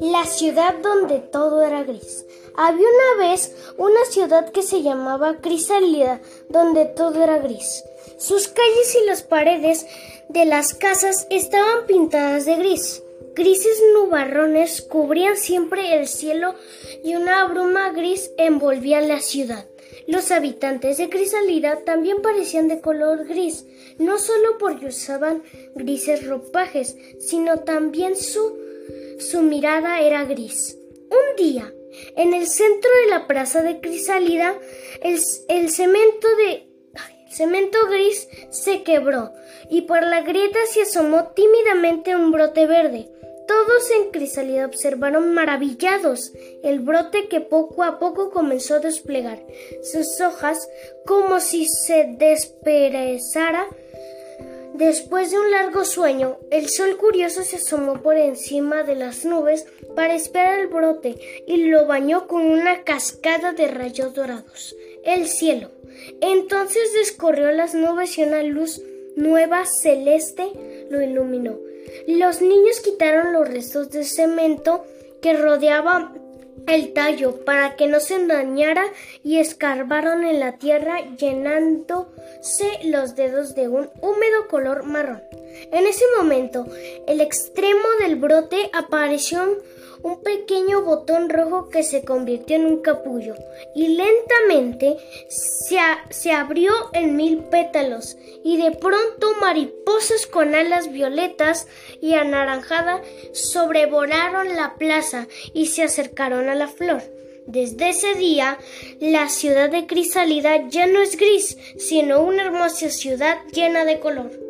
La ciudad donde todo era gris. Había una vez una ciudad que se llamaba Crisálida, donde todo era gris. Sus calles y las paredes de las casas estaban pintadas de gris. Grises nubarrones cubrían siempre el cielo y una bruma gris envolvía la ciudad. Los habitantes de Crisálida también parecían de color gris, no solo porque usaban grises ropajes, sino también su su mirada era gris. Un día, en el centro de la plaza de Crisálida, el, cemento de cemento gris se quebró y por la grieta se asomó tímidamente un brote verde. Todos en Crisálida observaron maravillados el brote que poco a poco comenzó a desplegar sus hojas como si se desperezara Después de un largo sueño, el sol curioso se asomó por encima de las nubes para esperar el brote y lo bañó con una cascada de rayos dorados. El cielo. Entonces descorrió las nubes y una luz nueva celeste lo iluminó. Los niños quitaron los restos de cemento que rodeaba el tallo para que no se dañara y escarbaron en la tierra llenándose los dedos de un húmedo color marrón. En ese momento, el extremo del brote apareció un pequeño botón rojo que se convirtió en un capullo y lentamente se, se, abrió en mil pétalos y de pronto mariposas con alas violetas y anaranjadas sobrevolaron la plaza y se acercaron a la flor. Desde ese día, la ciudad de Crisálida ya no es gris, sino una hermosa ciudad llena de color.